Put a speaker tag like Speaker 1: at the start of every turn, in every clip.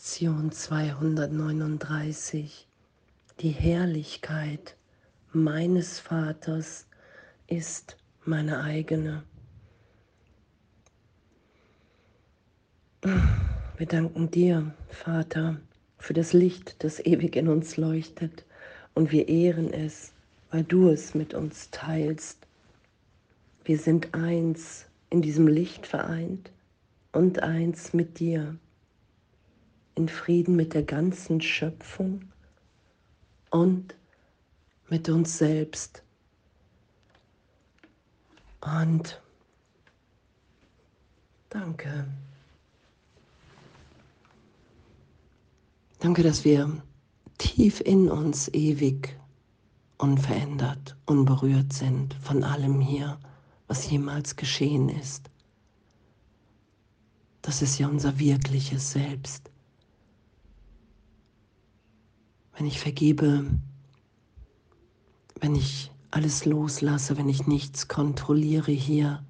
Speaker 1: Lektion 239. Die Herrlichkeit meines Vaters ist meine eigene. Wir danken dir, Vater, für das Licht, das ewig in uns leuchtet, und wir ehren es, weil du es mit uns teilst. Wir sind eins in diesem Licht vereint und eins mit dir, in Frieden mit der ganzen Schöpfung und mit uns selbst. Und danke. Danke, dass wir tief in uns ewig unverändert, unberührt sind von allem hier, was jemals geschehen ist. Das ist ja unser wirkliches Selbst. Wenn ich vergebe, wenn ich alles loslasse, wenn ich nichts kontrolliere hier,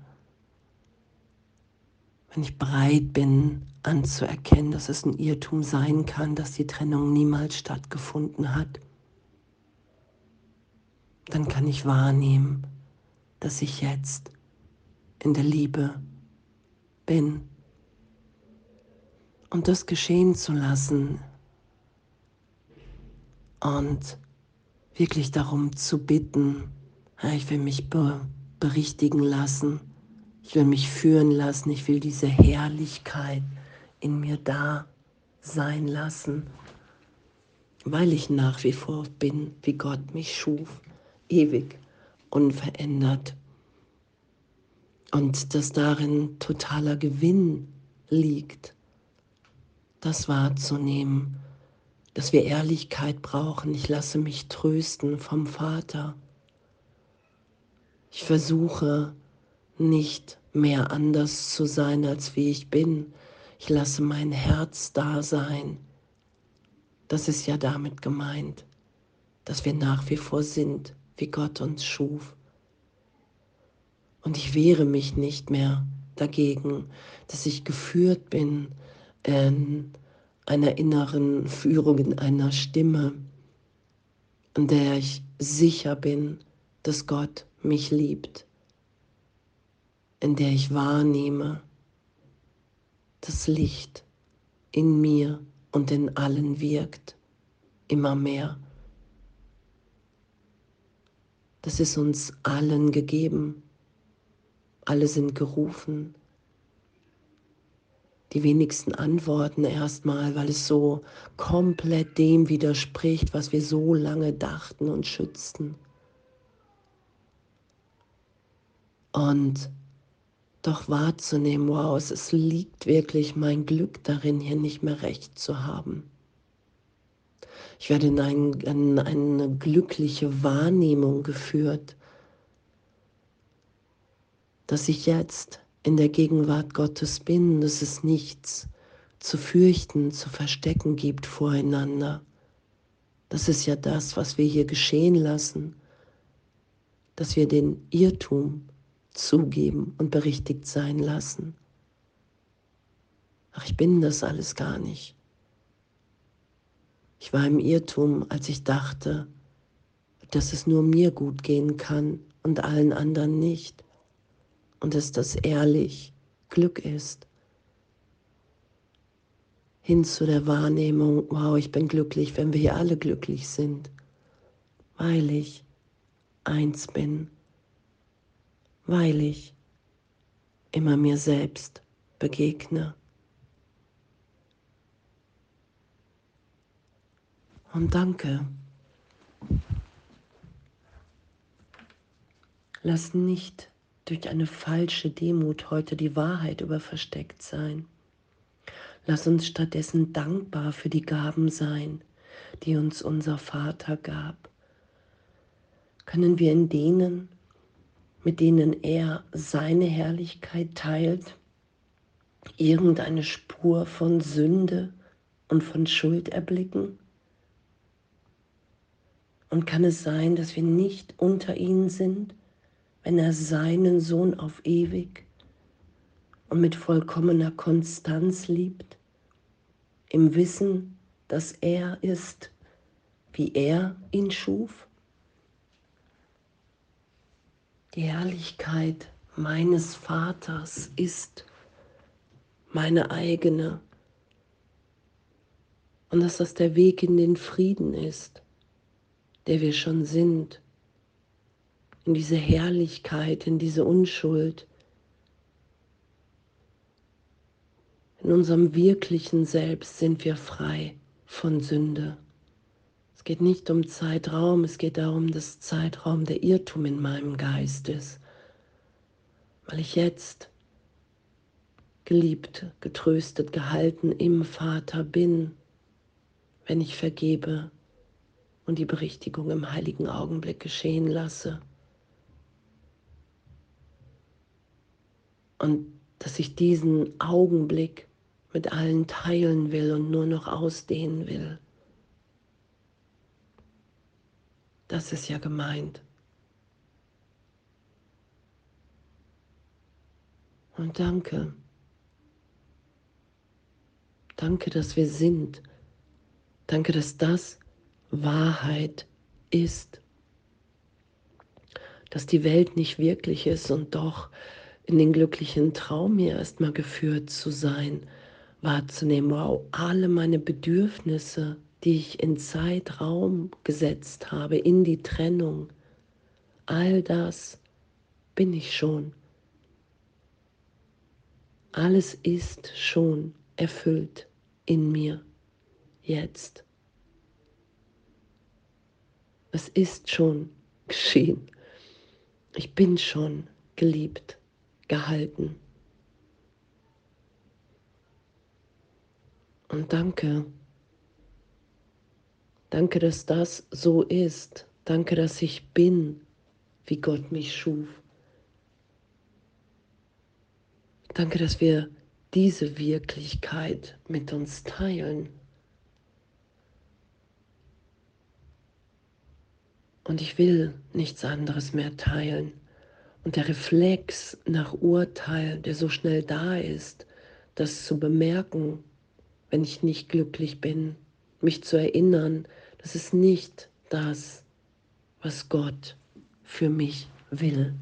Speaker 1: wenn ich bereit bin anzuerkennen, dass es ein Irrtum sein kann, dass die Trennung niemals stattgefunden hat, dann kann ich wahrnehmen, dass ich jetzt in der Liebe bin. Und das geschehen zu lassen und wirklich darum zu bitten, ich will mich berichtigen lassen ich will mich führen lassen. Ich will diese Herrlichkeit in mir da sein lassen, weil ich nach wie vor bin, wie Gott mich schuf, ewig, unverändert. Und dass darin totaler Gewinn liegt, das wahrzunehmen, dass wir Ehrlichkeit brauchen. Ich lasse mich trösten vom Vater. Ich versuche nicht mehr anders zu sein, als wie ich bin. Ich lasse mein Herz da sein. Das ist ja damit gemeint, dass wir nach wie vor sind, wie Gott uns schuf. Und ich wehre mich nicht mehr dagegen, dass ich geführt bin in einer inneren Führung, in einer Stimme, in der ich sicher bin, dass Gott mich liebt in der ich wahrnehme, das Licht in mir und in allen wirkt, immer mehr. Das ist uns allen gegeben. Alle sind gerufen. Die wenigsten antworten erstmal, weil es so komplett dem widerspricht, was wir so lange dachten und schützten. Und doch wahrzunehmen, wow, es liegt wirklich mein Glück darin, hier nicht mehr recht zu haben. Ich werde in, ein, in eine glückliche Wahrnehmung geführt, dass ich jetzt in der Gegenwart Gottes bin, dass es nichts zu fürchten, zu verstecken gibt voreinander. Das ist ja das, was wir hier geschehen lassen, dass wir den Irrtum zugeben und berichtigt sein lassen. Ach, ich bin das alles gar nicht. Ich war im Irrtum, als ich dachte, dass es nur mir gut gehen kann und allen anderen nicht. Und dass das ehrlich Glück ist. Hin zu der Wahrnehmung, wow, ich bin glücklich, wenn wir hier alle glücklich sind, weil ich eins bin weil ich immer mir selbst begegne. Und danke. Lass nicht durch eine falsche Demut heute die Wahrheit überversteckt sein. Lass uns stattdessen dankbar für die Gaben sein, die uns unser Vater gab. Können wir in denen mit denen er seine Herrlichkeit teilt, irgendeine Spur von Sünde und von Schuld erblicken? Und kann es sein, dass wir nicht unter ihnen sind, wenn er seinen Sohn auf ewig und mit vollkommener Konstanz liebt? im Wissen, dass er ist, wie er ihn schuf? Die Herrlichkeit meines Vaters ist meine eigene und dass das der Weg in den Frieden ist, der wir schon sind, in diese Herrlichkeit, in diese Unschuld, in unserem wirklichen Selbst sind wir frei von Sünde. Es geht nicht um Zeitraum, es geht darum, dass Zeitraum der Irrtum in meinem Geist ist, weil ich jetzt geliebt, getröstet, gehalten im Vater bin wenn ich vergebe und die Berichtigung im heiligen Augenblick geschehen lasse. Und dass ich diesen Augenblick mit allen teilen will und nur noch ausdehnen will. Das ist ja gemeint. Und danke. Danke, dass wir sind Danke, dass das Wahrheit ist. Dass die Welt nicht wirklich ist und doch in den glücklichen Traum hier erstmal geführt zu sein, wahrzunehmen, wow, alle meine Bedürfnisse, die ich in Zeitraum gesetzt habe, in die Trennung, all das bin ich schon. Alles ist schon erfüllt in mir jetzt. Es ist schon geschehen. Ich bin schon geliebt, gehalten. Und danke. Danke, dass das so ist. Danke, dass ich bin, wie Gott mich schuf. Danke, dass wir diese Wirklichkeit mit uns teilen. Und ich will nichts anderes mehr teilen. Und der Reflex nach Urteil, der so schnell da ist, das zu bemerken, wenn ich nicht glücklich bin, mich zu erinnern, das ist nicht das, was Gott für mich will.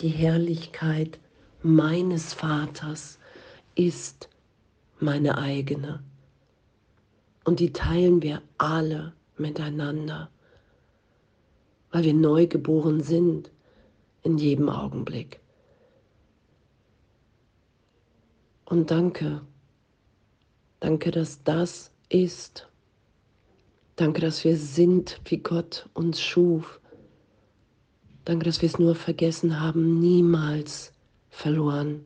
Speaker 1: Die Herrlichkeit meines Vaters ist meine eigene. Und die teilen wir alle miteinander weil wir neu geboren sind in jedem Augenblick. Und danke, danke, dass das ist. Danke, dass wir sind, wie Gott uns schuf. Danke, dass wir es nur vergessen haben, niemals verloren.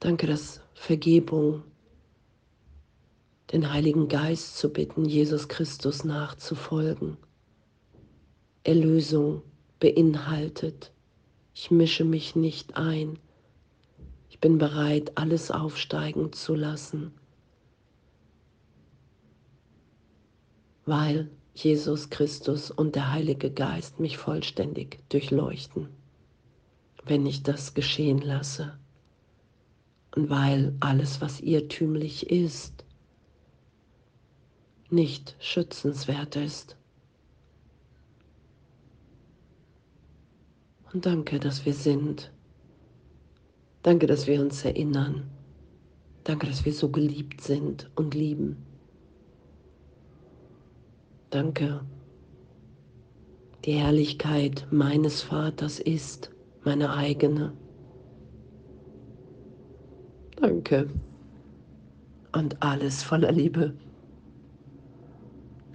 Speaker 1: Danke, dass Vergebung den Heiligen Geist zu bitten, Jesus Christus nachzufolgen. Erlösung beinhaltet, ich mische mich nicht ein, ich bin bereit, alles aufsteigen zu lassen, weil Jesus Christus und der Heilige Geist mich vollständig durchleuchten, wenn ich das geschehen lasse. Und weil alles, was irrtümlich ist, nicht schützenswert ist. Und danke, dass wir sind. Danke, dass wir uns erinnern. Danke, dass wir so geliebt sind und lieben. Danke. Die Herrlichkeit meines Vaters ist meine eigene. Danke. Und alles voller Liebe.